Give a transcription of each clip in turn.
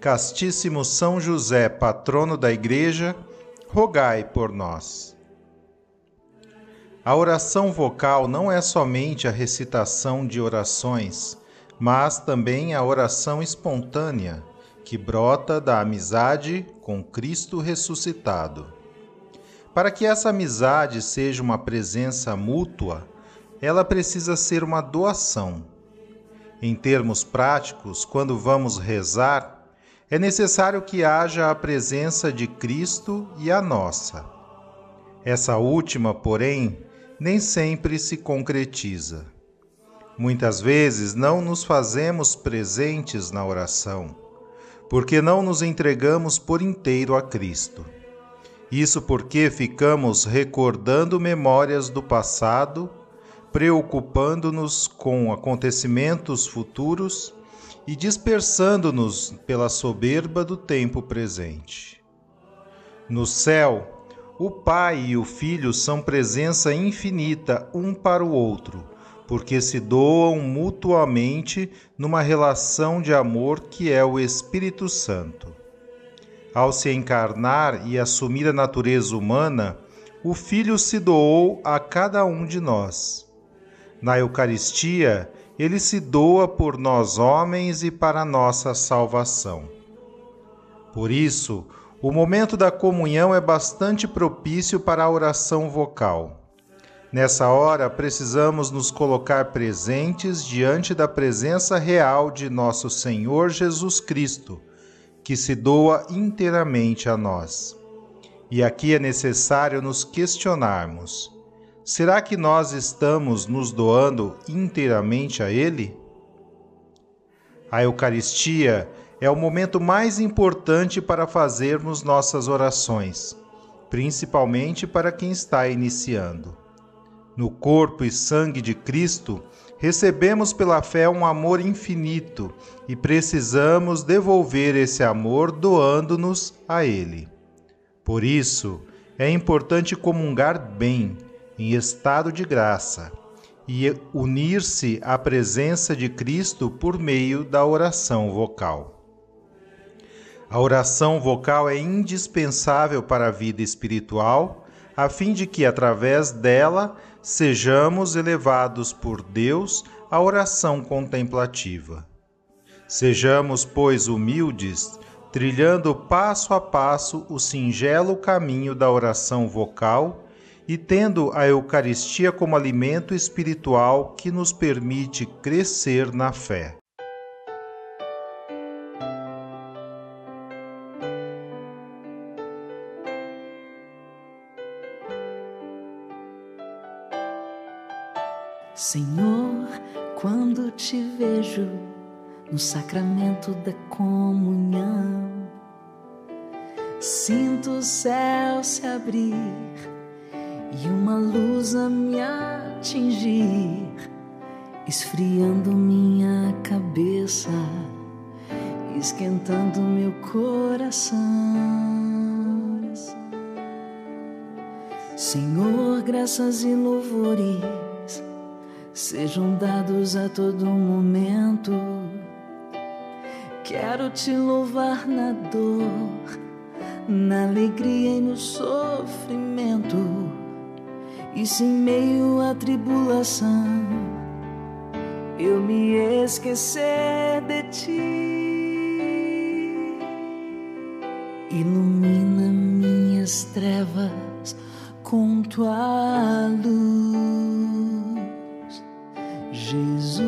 Castíssimo São José, patrono da Igreja, rogai por nós. A oração vocal não é somente a recitação de orações, mas também a oração espontânea, que brota da amizade com Cristo ressuscitado. Para que essa amizade seja uma presença mútua, ela precisa ser uma doação. Em termos práticos, quando vamos rezar, é necessário que haja a presença de Cristo e a nossa. Essa última, porém, nem sempre se concretiza. Muitas vezes não nos fazemos presentes na oração, porque não nos entregamos por inteiro a Cristo. Isso porque ficamos recordando memórias do passado, preocupando-nos com acontecimentos futuros e dispersando-nos pela soberba do tempo presente. No céu, o Pai e o Filho são presença infinita um para o outro, porque se doam mutuamente numa relação de amor que é o Espírito Santo. Ao se encarnar e assumir a natureza humana, o Filho se doou a cada um de nós. Na Eucaristia, ele se doa por nós homens e para nossa salvação. Por isso, o momento da comunhão é bastante propício para a oração vocal. Nessa hora, precisamos nos colocar presentes diante da presença real de nosso Senhor Jesus Cristo, que se doa inteiramente a nós. E aqui é necessário nos questionarmos Será que nós estamos nos doando inteiramente a Ele? A Eucaristia é o momento mais importante para fazermos nossas orações, principalmente para quem está iniciando. No corpo e sangue de Cristo, recebemos pela fé um amor infinito e precisamos devolver esse amor doando-nos a Ele. Por isso, é importante comungar bem em estado de graça e unir-se à presença de Cristo por meio da oração vocal. A oração vocal é indispensável para a vida espiritual, a fim de que, através dela, sejamos elevados por Deus à oração contemplativa. Sejamos, pois, humildes, trilhando passo a passo o singelo caminho da oração vocal e tendo a Eucaristia como alimento espiritual que nos permite crescer na fé. Senhor, quando te vejo no sacramento da comunhão, sinto o céu se abrir e uma luz a me atingir, esfriando minha cabeça, esquentando meu coração. Senhor, graças e louvores sejam dados a todo momento. Quero te louvar na dor, na alegria e no sofrimento e se em meio à tribulação eu me esquecer de ti, ilumina minha minhas trevas com tua luz, Jesus,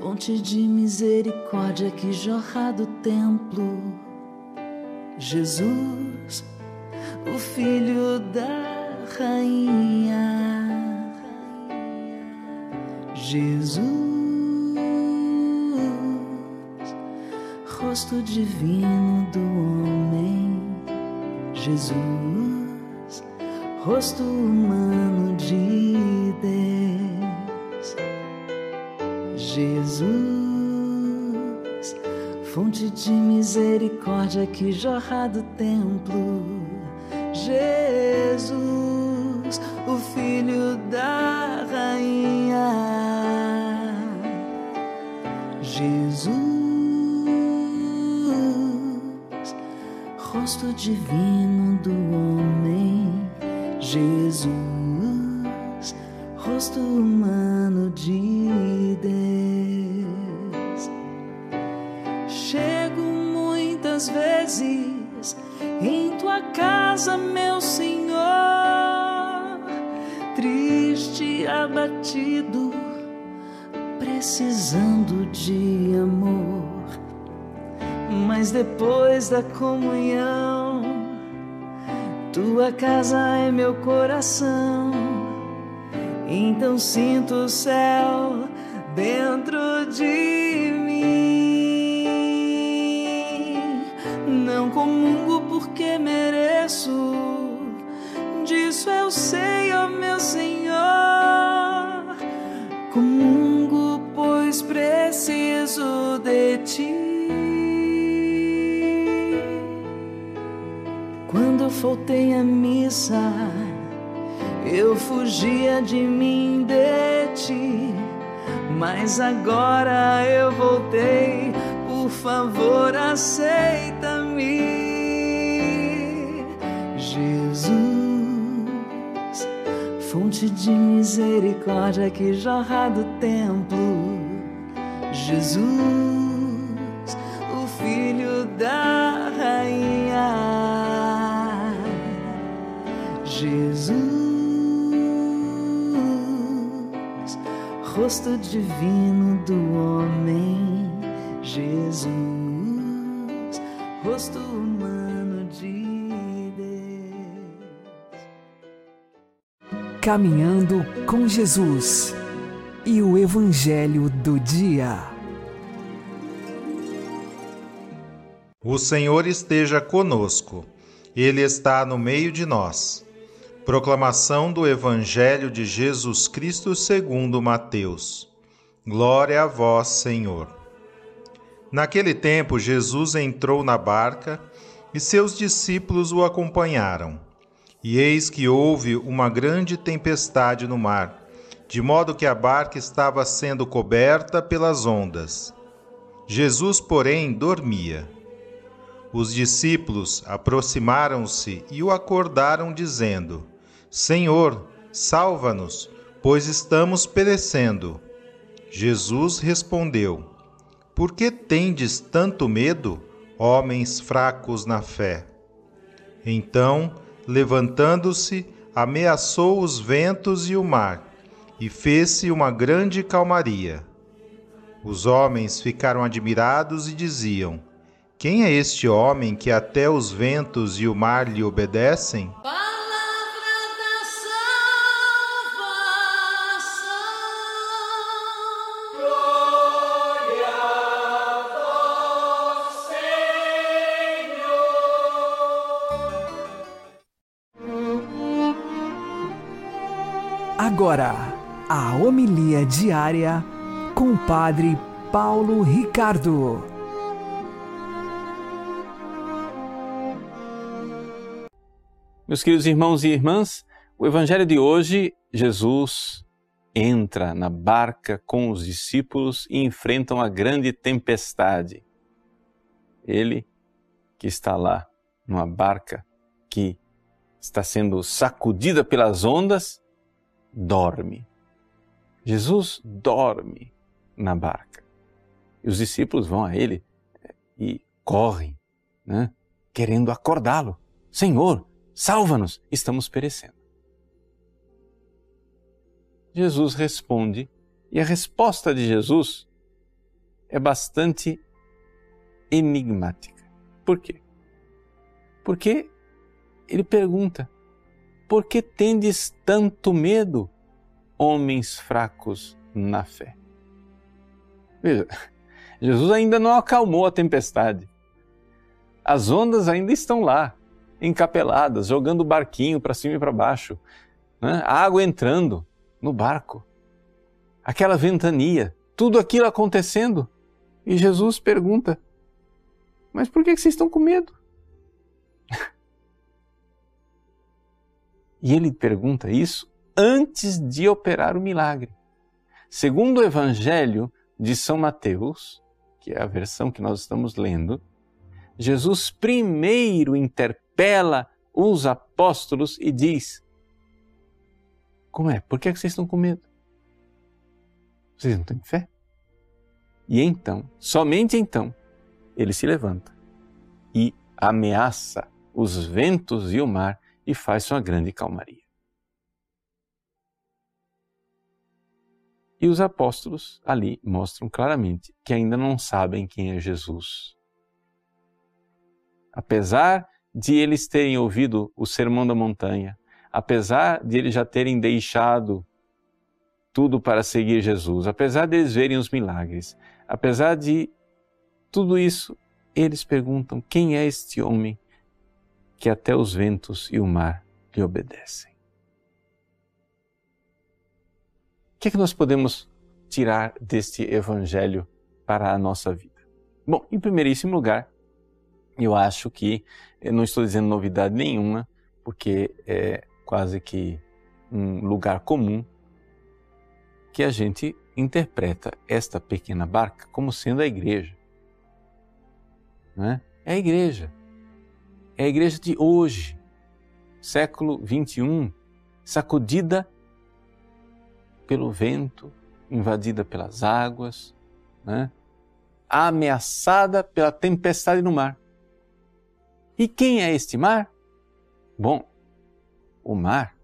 fonte de misericórdia que jorra do templo, Jesus, o Filho da Rainha, Jesus rosto divino do homem, Jesus, rosto humano de Deus, Jesus, fonte de misericórdia que jorra do templo, Jesus, o Filho da Rainha, Jesus. rosto divino depois da comunhão, tua casa é meu coração. Então sinto o céu dentro de mim. Não comungo porque mereço, disso eu sei, ó meu Senhor. Faltei a missa, eu fugia de mim, de ti. Mas agora eu voltei, por favor, aceita-me. Jesus, fonte de misericórdia que jorra do templo. Jesus, o Filho da rosto divino do homem, Jesus, rosto humano de Deus. Caminhando com Jesus e o Evangelho do Dia. O Senhor esteja conosco, Ele está no meio de nós. Proclamação do Evangelho de Jesus Cristo segundo Mateus. Glória a vós, Senhor. Naquele tempo, Jesus entrou na barca e seus discípulos o acompanharam. E eis que houve uma grande tempestade no mar, de modo que a barca estava sendo coberta pelas ondas. Jesus, porém, dormia. Os discípulos aproximaram-se e o acordaram, dizendo: Senhor, salva-nos, pois estamos perecendo. Jesus respondeu: Por que tendes tanto medo, homens fracos na fé? Então, levantando-se, ameaçou os ventos e o mar, e fez-se uma grande calmaria. Os homens ficaram admirados e diziam: Quem é este homem que até os ventos e o mar lhe obedecem? Agora, a homilia diária com o Padre Paulo Ricardo. Meus queridos irmãos e irmãs, o Evangelho de hoje, Jesus entra na barca com os discípulos e enfrenta uma grande tempestade. Ele que está lá numa barca que está sendo sacudida pelas ondas, dorme. Jesus dorme na barca. E os discípulos vão a ele eh, e correm, né? querendo acordá-lo. Senhor, salva-nos, estamos perecendo. Jesus responde, e a resposta de Jesus é bastante enigmática. Por quê? Porque ele pergunta: Por que tendes tanto medo, homens fracos na fé? Veja, Jesus ainda não acalmou a tempestade. As ondas ainda estão lá, encapeladas, jogando o barquinho para cima e para baixo, né? a água entrando no barco, aquela ventania, tudo aquilo acontecendo. E Jesus pergunta: Mas por que vocês estão com medo? E ele pergunta isso antes de operar o milagre. Segundo o Evangelho de São Mateus, que é a versão que nós estamos lendo, Jesus primeiro interpela os apóstolos e diz: Como é? Por que, é que vocês estão com medo? Vocês não têm fé? E então, somente então, ele se levanta e ameaça os ventos e o mar e faz sua grande calmaria. E os apóstolos ali mostram claramente que ainda não sabem quem é Jesus. Apesar de eles terem ouvido o Sermão da Montanha, apesar de eles já terem deixado tudo para seguir Jesus, apesar de eles verem os milagres, apesar de tudo isso, eles perguntam: quem é este homem que até os ventos e o mar lhe obedecem? O que é que nós podemos tirar deste evangelho para a nossa vida? Bom, em primeiríssimo lugar, eu acho que eu não estou dizendo novidade nenhuma, porque é quase que um lugar comum que a gente interpreta esta pequena barca como sendo a igreja. Né? É a igreja. É a igreja de hoje, século 21, sacudida pelo vento, invadida pelas águas, né? ameaçada pela tempestade no mar. E quem é este mar? Bom, o mar,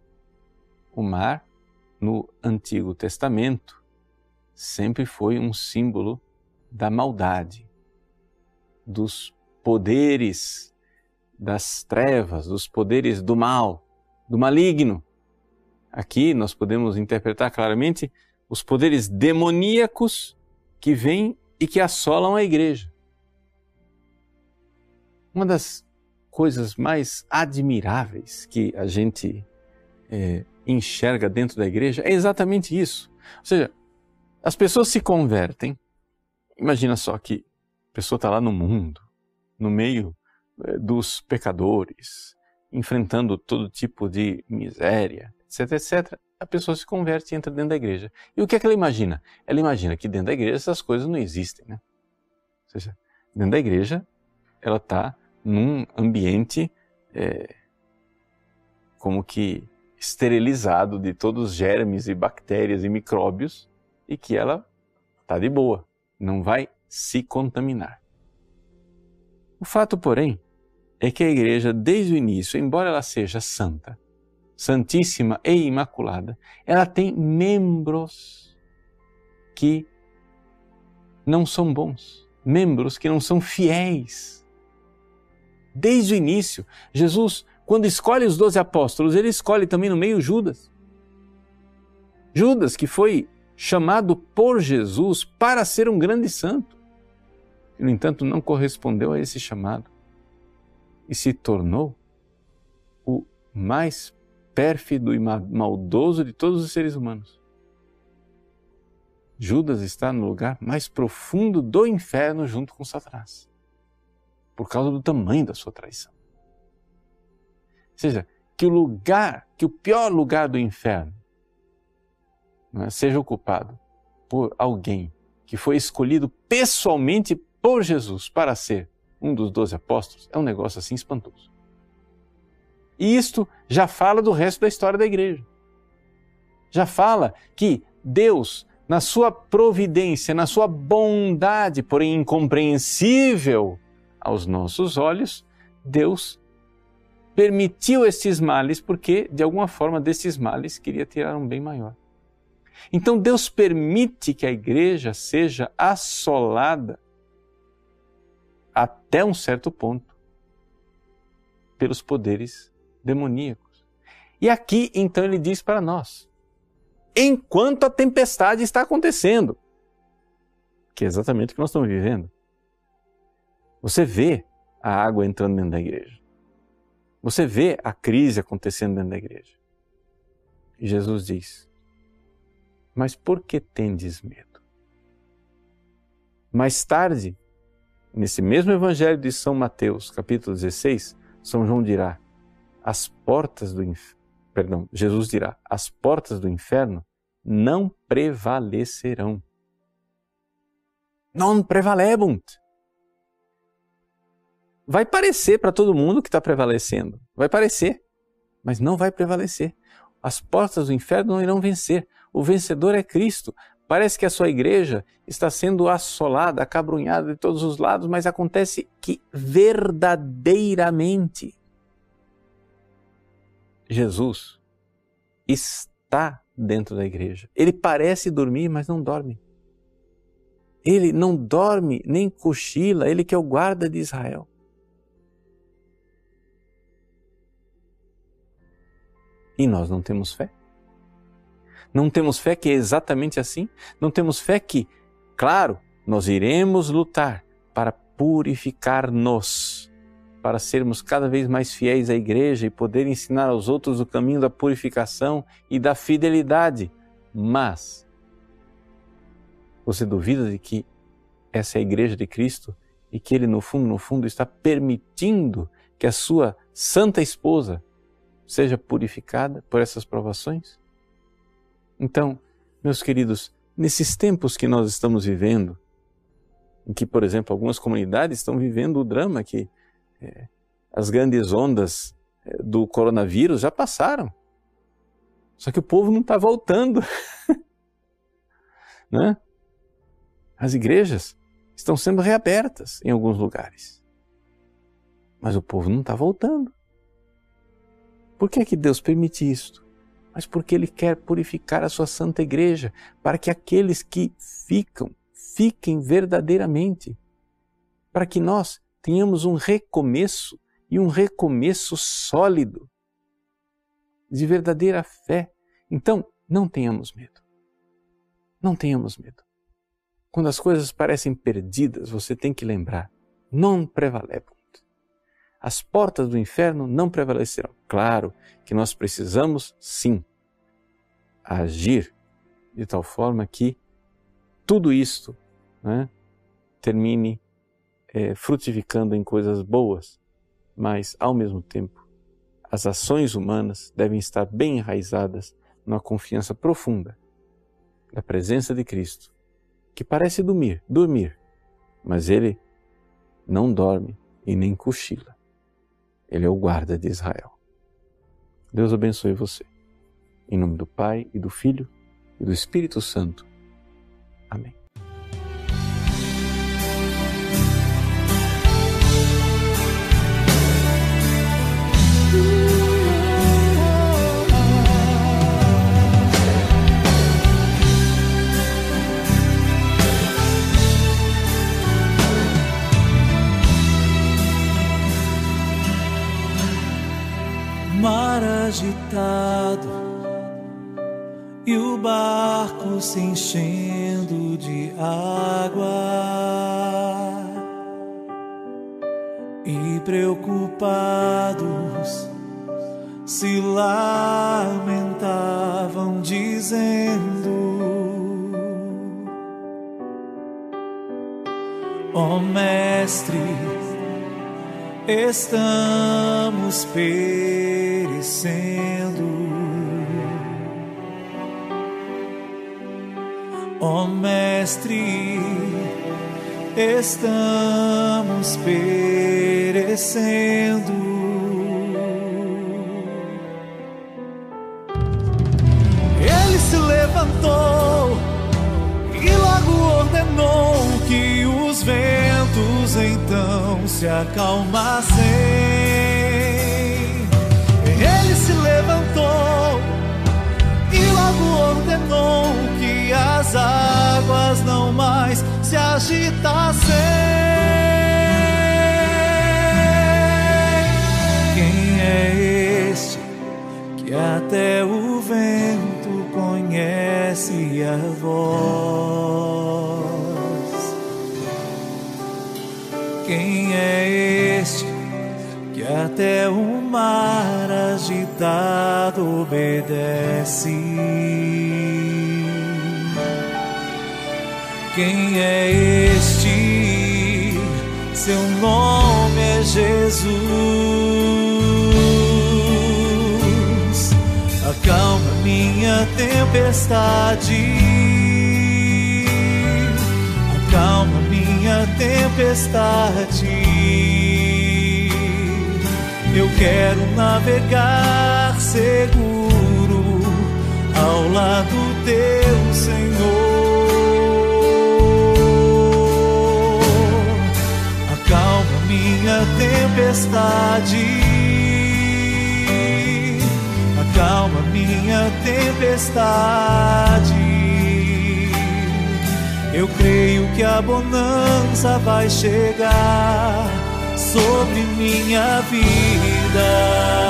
o mar no Antigo Testamento sempre foi um símbolo da maldade, dos poderes das trevas, dos poderes do mal, do maligno. Aqui nós podemos interpretar claramente os poderes demoníacos que vêm e que assolam a igreja. Uma das coisas mais admiráveis que a gente é, enxerga dentro da igreja é exatamente isso. Ou seja, as pessoas se convertem. Imagina só que a pessoa está lá no mundo, no meio dos pecadores, enfrentando todo tipo de miséria, etc, etc, a pessoa se converte e entra dentro da igreja. E o que é que ela imagina? Ela imagina que dentro da igreja essas coisas não existem, né? Ou seja, dentro da igreja ela está num ambiente é, como que esterilizado de todos os germes e bactérias e micróbios e que ela está de boa, não vai se contaminar. O fato, porém, é que a igreja, desde o início, embora ela seja santa, santíssima e imaculada, ela tem membros que não são bons, membros que não são fiéis. Desde o início, Jesus, quando escolhe os doze apóstolos, ele escolhe também no meio Judas. Judas, que foi chamado por Jesus para ser um grande santo. E, no entanto, não correspondeu a esse chamado e se tornou o mais pérfido e maldoso de todos os seres humanos. Judas está no lugar mais profundo do inferno junto com Satanás, por causa do tamanho da sua traição. Ou seja, que o lugar, que o pior lugar do inferno é, seja ocupado por alguém que foi escolhido pessoalmente por Jesus para ser um dos doze apóstolos, é um negócio assim espantoso. E isto já fala do resto da história da igreja. Já fala que Deus, na sua providência, na sua bondade, porém incompreensível aos nossos olhos, Deus permitiu estes males porque, de alguma forma, desses males queria tirar um bem maior. Então Deus permite que a igreja seja assolada até um certo ponto pelos poderes demoníacos. E aqui então ele diz para nós: enquanto a tempestade está acontecendo, que é exatamente o que nós estamos vivendo, você vê a água entrando dentro da igreja. Você vê a crise acontecendo dentro da igreja. E Jesus diz: Mas por que tendes medo? Mais tarde, nesse mesmo evangelho de São Mateus, capítulo 16, São João dirá: As portas do inferno, perdão, Jesus dirá: As portas do inferno não prevalecerão. Non prevalebunt vai parecer para todo mundo que está prevalecendo. Vai parecer, mas não vai prevalecer. As portas do inferno não irão vencer. O vencedor é Cristo. Parece que a sua igreja está sendo assolada, acabrunhada de todos os lados, mas acontece que verdadeiramente Jesus está dentro da igreja. Ele parece dormir, mas não dorme. Ele não dorme nem cochila, ele que é o guarda de Israel. E nós não temos fé? Não temos fé que é exatamente assim? Não temos fé que, claro, nós iremos lutar para purificar-nos, para sermos cada vez mais fiéis à igreja e poder ensinar aos outros o caminho da purificação e da fidelidade. Mas você duvida de que essa é a igreja de Cristo e que ele no fundo, no fundo está permitindo que a sua santa esposa seja purificada por essas provações? Então, meus queridos, nesses tempos que nós estamos vivendo, em que, por exemplo, algumas comunidades estão vivendo o drama que é, as grandes ondas é, do coronavírus já passaram. Só que o povo não está voltando. né? As igrejas estão sendo reabertas em alguns lugares. Mas o povo não está voltando. Por que, é que Deus permite isto? Mas porque Ele quer purificar a sua santa igreja, para que aqueles que ficam, fiquem verdadeiramente. Para que nós tenhamos um recomeço e um recomeço sólido de verdadeira fé. Então, não tenhamos medo. Não tenhamos medo. Quando as coisas parecem perdidas, você tem que lembrar: non prevalebam as portas do inferno não prevalecerão. Claro que nós precisamos, sim, agir de tal forma que tudo isto né, termine é, frutificando em coisas boas, mas, ao mesmo tempo, as ações humanas devem estar bem enraizadas numa confiança profunda da presença de Cristo, que parece dormir, dormir, mas ele não dorme e nem cochila. Ele é o guarda de Israel. Deus abençoe você. Em nome do Pai e do Filho e do Espírito Santo. Amém. Agitado e o barco se enchendo de água. E preocupados se lamentavam dizendo Ó oh, mestre estamos perecendo. Ó oh, Mestre, estamos perecendo. Ele se levantou e logo ordenou que os ventos Deus então se acalmassem. Ele se levantou e logo ordenou que as águas não mais se agitassem. Obedece? Quem é este? Seu nome é Jesus. Acalma minha tempestade. Acalma minha tempestade. Eu quero navegar seguro ao lado teu, Senhor. Acalma minha tempestade. Acalma minha tempestade. Eu creio que a bonança vai chegar sobre minha vida.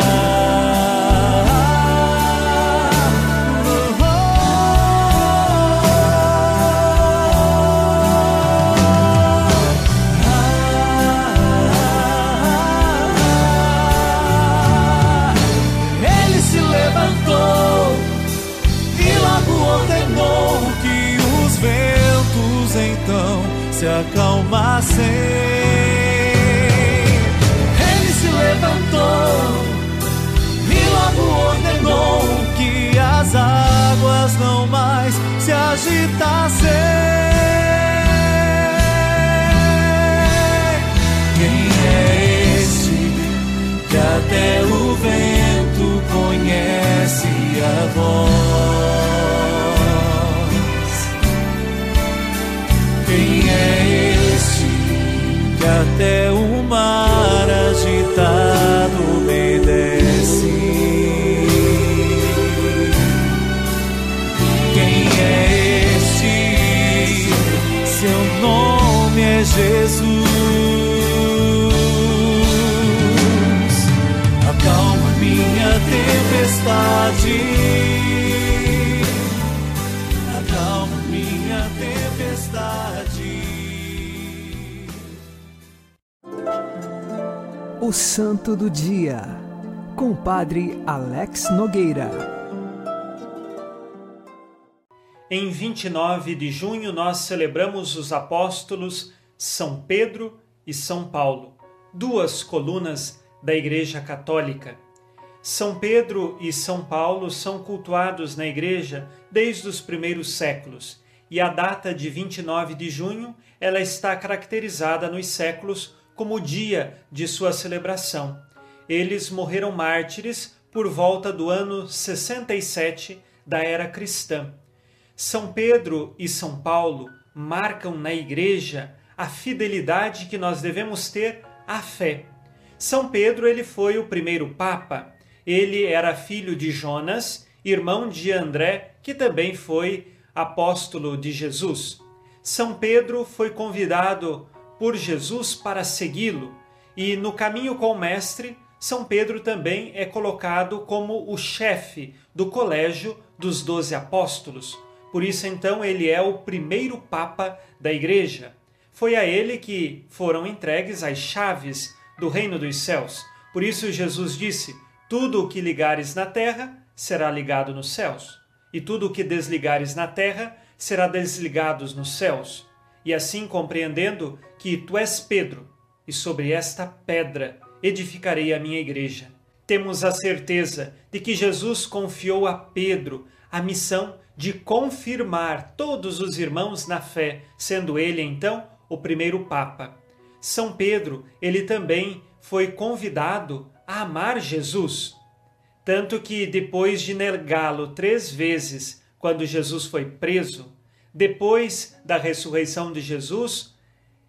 O Santo do Dia, com o Padre Alex Nogueira. Em 29 de junho, nós celebramos os apóstolos São Pedro e São Paulo, duas colunas da Igreja Católica. São Pedro e São Paulo são cultuados na Igreja desde os primeiros séculos, e a data de 29 de junho ela está caracterizada nos séculos como o dia de sua celebração. Eles morreram mártires por volta do ano 67 da era cristã. São Pedro e São Paulo marcam na Igreja a fidelidade que nós devemos ter à fé. São Pedro ele foi o primeiro papa. Ele era filho de Jonas, irmão de André, que também foi apóstolo de Jesus. São Pedro foi convidado por Jesus para segui-lo, e no caminho com o Mestre, São Pedro também é colocado como o chefe do colégio dos doze apóstolos. Por isso, então, ele é o primeiro Papa da Igreja. Foi a ele que foram entregues as chaves do reino dos céus. Por isso, Jesus disse: Tudo o que ligares na terra será ligado nos céus, e tudo o que desligares na terra será desligado nos céus. E assim compreendendo que tu és Pedro, e sobre esta pedra edificarei a minha igreja. Temos a certeza de que Jesus confiou a Pedro a missão de confirmar todos os irmãos na fé, sendo ele então o primeiro papa. São Pedro, ele também foi convidado a amar Jesus, tanto que depois de negá-lo três vezes, quando Jesus foi preso, depois da ressurreição de Jesus,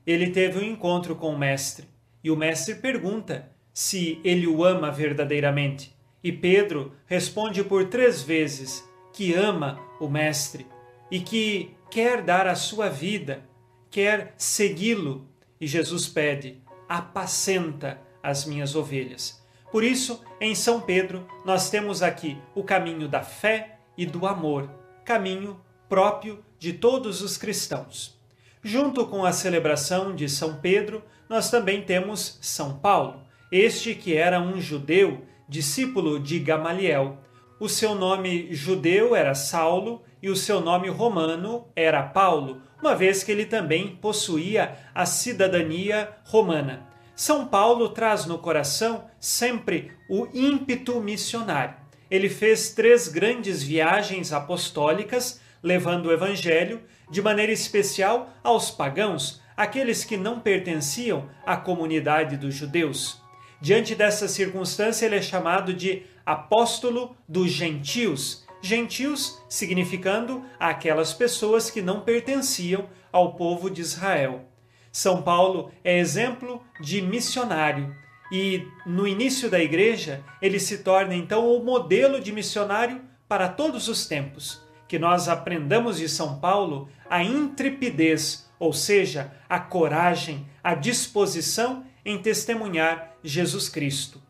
ele teve um encontro com o Mestre e o Mestre pergunta se ele o ama verdadeiramente. E Pedro responde por três vezes que ama o Mestre e que quer dar a sua vida, quer segui-lo. E Jesus pede: apacenta as minhas ovelhas. Por isso, em São Pedro, nós temos aqui o caminho da fé e do amor, caminho próprio de todos os cristãos. Junto com a celebração de São Pedro, nós também temos São Paulo, este que era um judeu, discípulo de Gamaliel. O seu nome judeu era Saulo e o seu nome romano era Paulo, uma vez que ele também possuía a cidadania romana. São Paulo traz no coração sempre o ímpeto missionário. Ele fez três grandes viagens apostólicas, levando o evangelho de maneira especial aos pagãos, aqueles que não pertenciam à comunidade dos judeus. Diante dessa circunstância, ele é chamado de apóstolo dos gentios. Gentios significando aquelas pessoas que não pertenciam ao povo de Israel. São Paulo é exemplo de missionário e no início da igreja ele se torna então o modelo de missionário para todos os tempos que nós aprendamos de São Paulo a intrepidez, ou seja, a coragem, a disposição em testemunhar Jesus Cristo.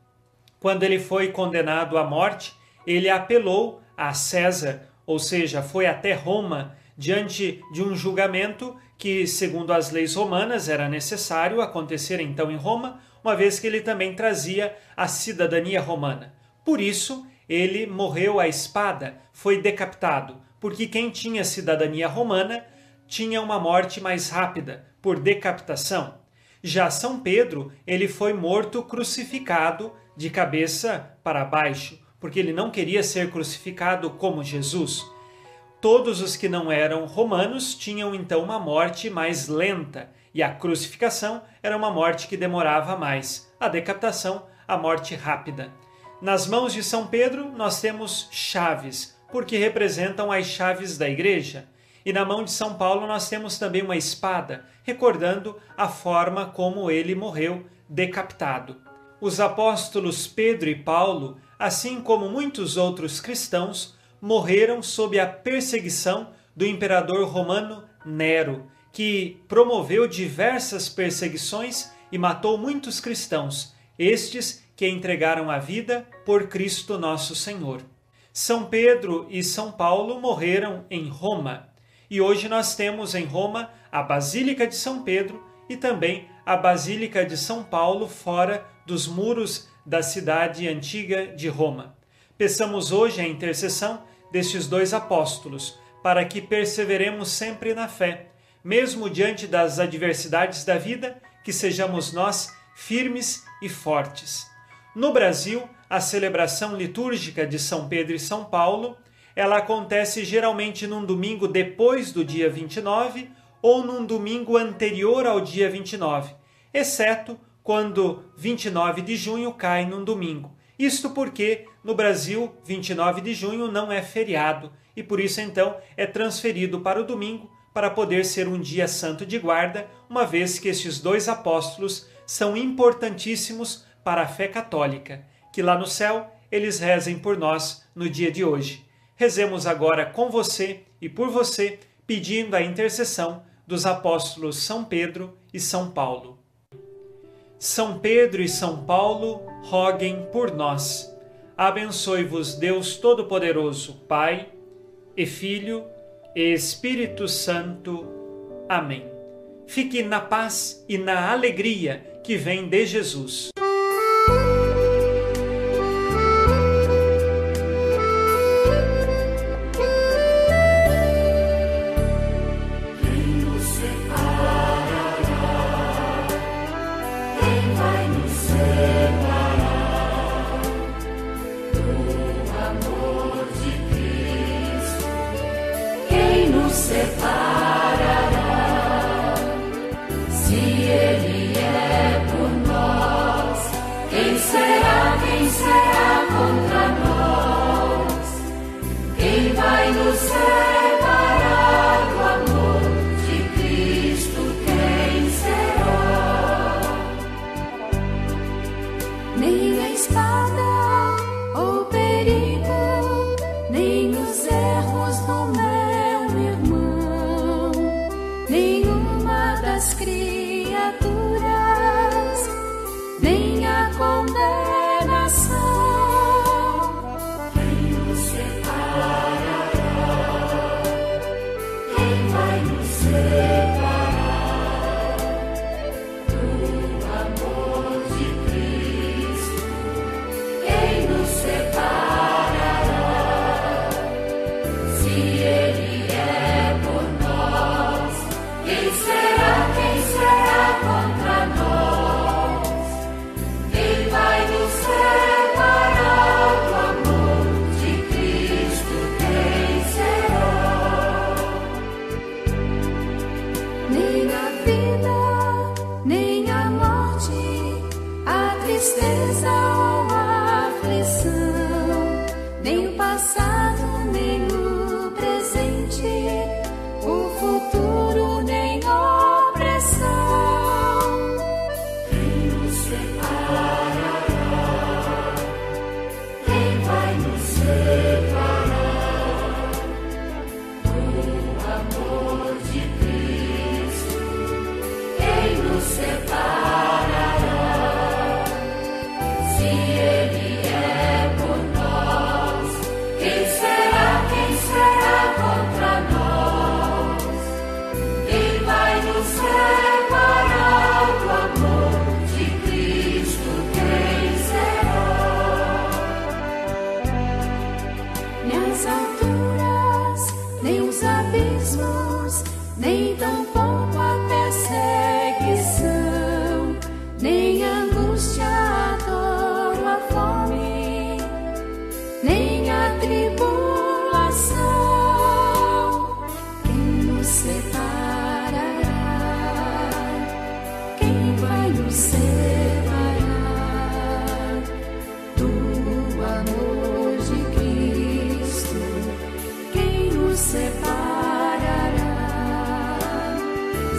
Quando ele foi condenado à morte, ele apelou a César, ou seja, foi até Roma, diante de um julgamento que, segundo as leis romanas, era necessário acontecer então em Roma, uma vez que ele também trazia a cidadania romana. Por isso, ele morreu à espada, foi decapitado, porque quem tinha cidadania romana tinha uma morte mais rápida, por decapitação. Já São Pedro, ele foi morto crucificado de cabeça para baixo, porque ele não queria ser crucificado como Jesus. Todos os que não eram romanos tinham então uma morte mais lenta, e a crucificação era uma morte que demorava mais, a decapitação, a morte rápida. Nas mãos de São Pedro, nós temos chaves, porque representam as chaves da igreja. E na mão de São Paulo nós temos também uma espada, recordando a forma como ele morreu decapitado. Os apóstolos Pedro e Paulo, assim como muitos outros cristãos, morreram sob a perseguição do imperador romano Nero, que promoveu diversas perseguições e matou muitos cristãos, estes que entregaram a vida por Cristo nosso Senhor. São Pedro e São Paulo morreram em Roma. E hoje nós temos em Roma a Basílica de São Pedro e também a Basílica de São Paulo fora dos muros da cidade antiga de Roma. Peçamos hoje a intercessão destes dois apóstolos para que perseveremos sempre na fé, mesmo diante das adversidades da vida, que sejamos nós firmes e fortes. No Brasil, a celebração litúrgica de São Pedro e São Paulo, ela acontece geralmente num domingo depois do dia 29 ou num domingo anterior ao dia 29, exceto quando 29 de junho cai num domingo. Isto porque no Brasil 29 de junho não é feriado e por isso então é transferido para o domingo para poder ser um dia santo de guarda, uma vez que estes dois apóstolos são importantíssimos para a fé católica que lá no céu eles rezem por nós no dia de hoje. Rezemos agora com você e por você, pedindo a intercessão dos apóstolos São Pedro e São Paulo. São Pedro e São Paulo, roguem por nós. Abençoe-vos Deus Todo-Poderoso, Pai e Filho e Espírito Santo. Amém. Fique na paz e na alegria que vem de Jesus. pasar.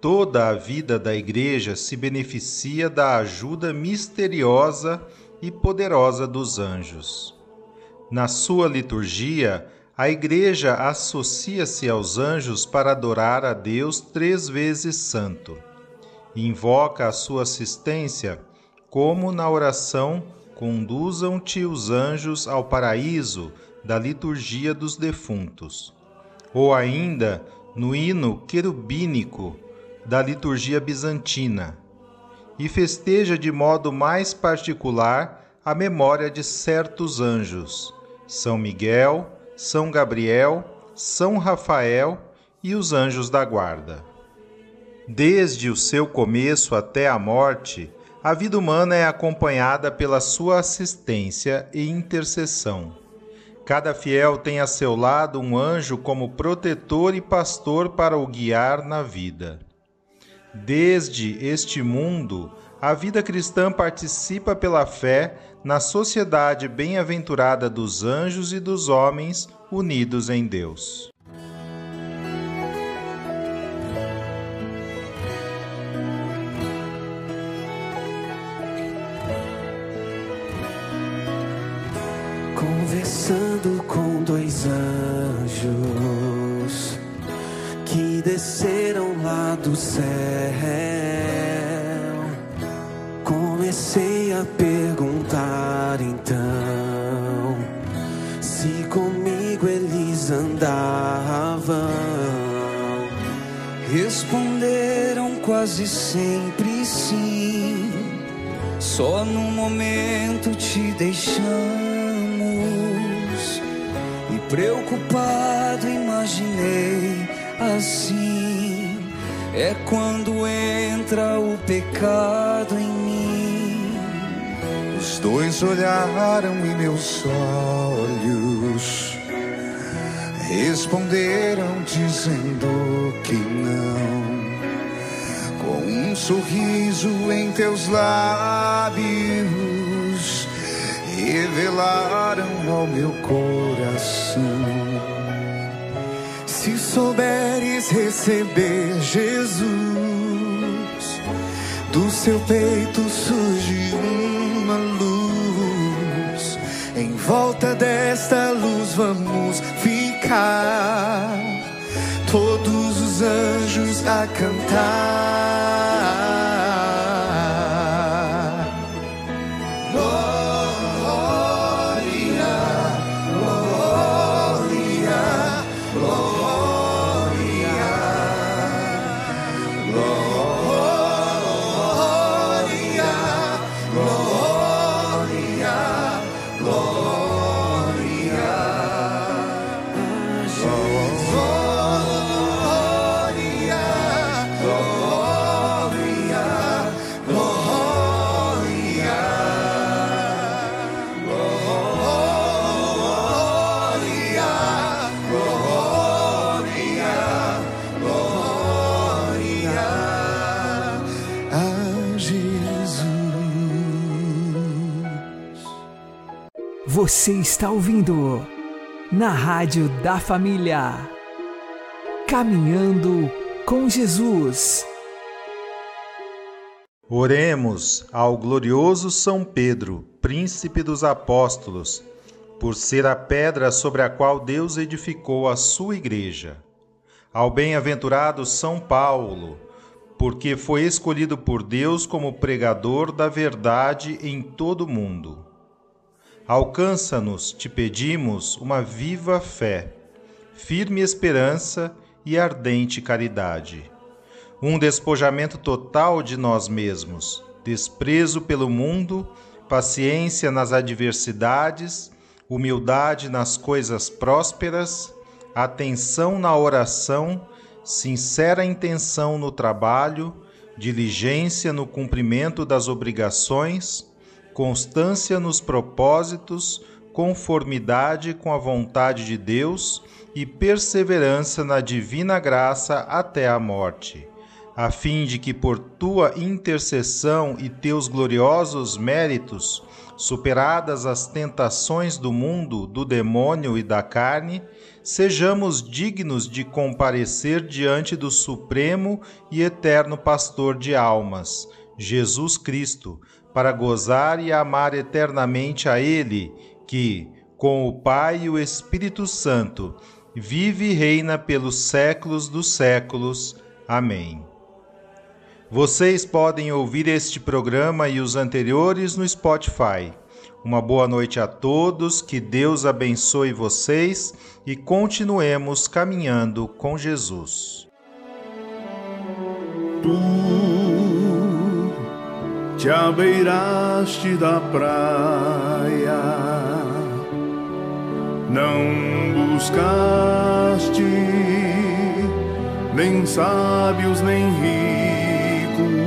Toda a vida da Igreja se beneficia da ajuda misteriosa e poderosa dos anjos. Na sua liturgia, a Igreja associa-se aos anjos para adorar a Deus três vezes santo. Invoca a sua assistência, como na oração Conduzam-te os anjos ao paraíso da liturgia dos defuntos. Ou ainda no hino querubínico da liturgia bizantina. E festeja de modo mais particular a memória de certos anjos: São Miguel, São Gabriel, São Rafael e os anjos da guarda. Desde o seu começo até a morte, a vida humana é acompanhada pela sua assistência e intercessão. Cada fiel tem a seu lado um anjo como protetor e pastor para o guiar na vida. Desde este mundo, a vida cristã participa pela fé na sociedade bem-aventurada dos anjos e dos homens unidos em Deus. conversando com dois anjos que desceram lá do céu. Comecei a perguntar então se comigo eles andavam. Responderam quase sempre sim. Só no momento te deixando Preocupado, imaginei assim. É quando entra o pecado em mim. Os dois olharam em meus olhos, responderam dizendo que não. Com um sorriso em teus lábios revelaram ao meu coração. Se souberes receber Jesus, do seu peito surge uma luz. Em volta desta luz vamos ficar, todos os anjos a cantar. Você está ouvindo na Rádio da Família. Caminhando com Jesus. Oremos ao glorioso São Pedro, príncipe dos apóstolos, por ser a pedra sobre a qual Deus edificou a sua igreja. Ao bem-aventurado São Paulo, porque foi escolhido por Deus como pregador da verdade em todo o mundo Alcança-nos, te pedimos, uma viva fé, firme esperança e ardente caridade. Um despojamento total de nós mesmos, desprezo pelo mundo, paciência nas adversidades, humildade nas coisas prósperas, atenção na oração, sincera intenção no trabalho, diligência no cumprimento das obrigações, constância nos propósitos, conformidade com a vontade de Deus e perseverança na divina graça até a morte, a fim de que por tua intercessão e teus gloriosos méritos, superadas as tentações do mundo, do demônio e da carne, sejamos dignos de comparecer diante do Supremo e Eterno Pastor de almas, Jesus Cristo, para gozar e amar eternamente a Ele, que, com o Pai e o Espírito Santo, vive e reina pelos séculos dos séculos. Amém. Vocês podem ouvir este programa e os anteriores no Spotify. Uma boa noite a todos, que Deus abençoe vocês e continuemos caminhando com Jesus. Tu te abeiraste da praia, não buscaste nem sábios nem ricos,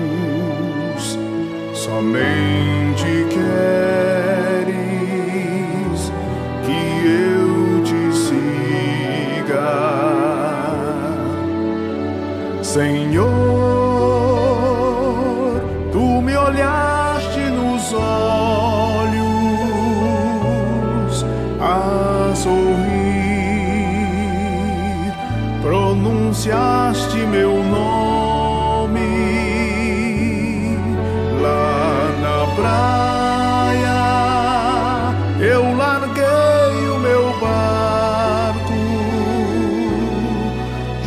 somente queres que eu te siga, Senhor. Pronunciaste meu nome lá na praia. Eu larguei o meu barco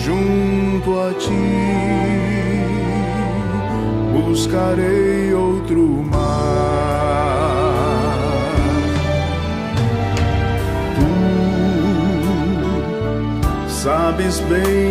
junto a ti. Buscarei outro mar. Tu sabes bem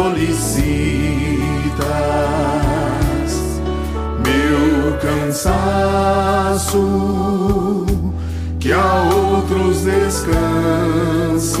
solicitas, meu cansaço, que a outros descanse,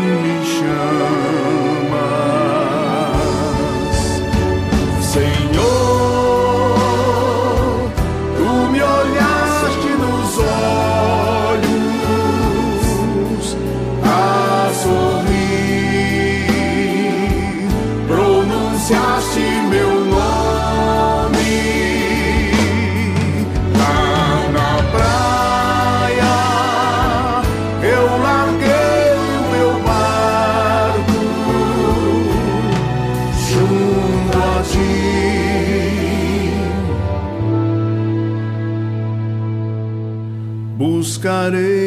Buscarei outro mar.